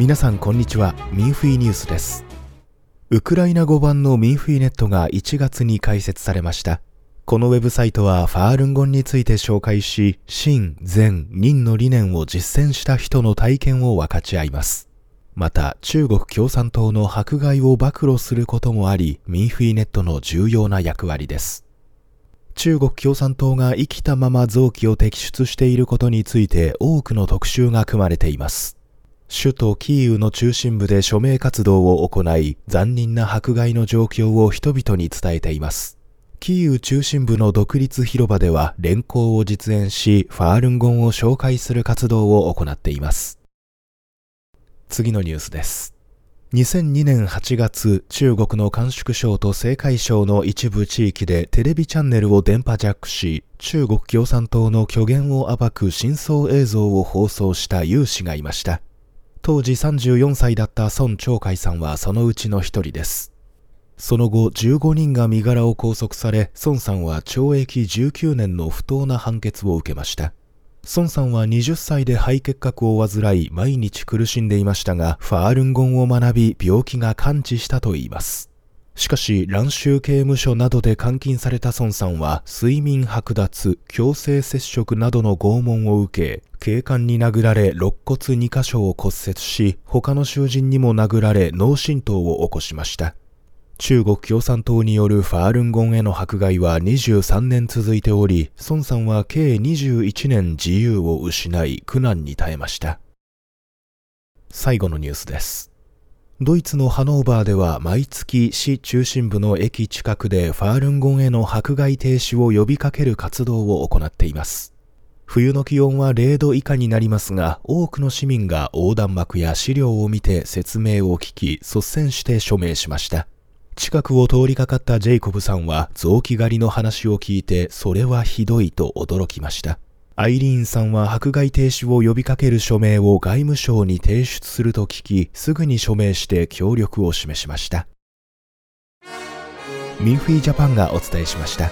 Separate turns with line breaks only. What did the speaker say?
皆さんこんにちは。ミンフィーニュースです。ウクライナ語版のミンフィーネットが1月に開設されました。このウェブサイトはファールンゴンについて紹介し真、善、任の理念を実践した人の体験を分かち合います。また中国共産党の迫害を暴露することもありミンフィーネットの重要な役割です。中国共産党が生きたまま臓器を摘出していることについて多くの特集が組まれています。首都キーウの中心部で署名活動を行い、残忍な迫害の状況を人々に伝えています。キーウ中心部の独立広場では連行を実演し、ファールンゴンを紹介する活動を行っています。次のニュースです。2002年8月、中国の甘粛省と青海省の一部地域でテレビチャンネルを電波ジャックし、中国共産党の虚言を暴く真相映像を放送した有志がいました。当時34歳だった孫長海さんはそのうちの一人です。その後15人が身柄を拘束され、孫さんは懲役19年の不当な判決を受けました。孫さんは20歳で肺結核を患い毎日苦しんでいましたが、ファールンゴンを学び病気が完治したといいます。しかし、乱州刑務所などで監禁された孫さんは、睡眠剥奪、強制接触などの拷問を受け、警官に殴られ肋骨2箇所を骨折し、他の囚人にも殴られ脳震盪を起こしました。中国共産党によるファールンゴンへの迫害は23年続いており、孫さんは計21年自由を失い苦難に耐えました。最後のニュースです。ドイツのハノーバーでは毎月市中心部の駅近くでファールンゴンへの迫害停止を呼びかける活動を行っています。冬の気温は0度以下になりますが、多くの市民が横断幕や資料を見て説明を聞き、率先して署名しました。近くを通りかかったジェイコブさんは臓器狩りの話を聞いてそれはひどいと驚きました。アイリーンさんは迫害停止を呼びかける署名を外務省に提出すると聞き、すぐに署名して協力を示しました。ミンフィージャパンがお伝えしました。